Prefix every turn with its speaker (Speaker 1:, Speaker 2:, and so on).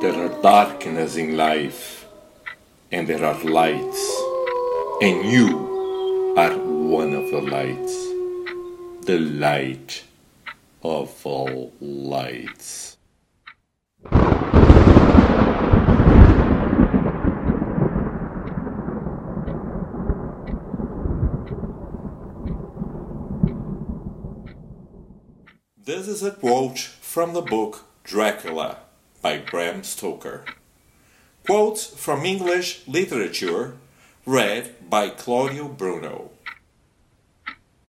Speaker 1: There are darkness in life, and there are lights, and you are one of the lights, the light of all lights. This is a quote from the book Dracula by Bram Stoker. Quotes from English literature read by Claudio Bruno.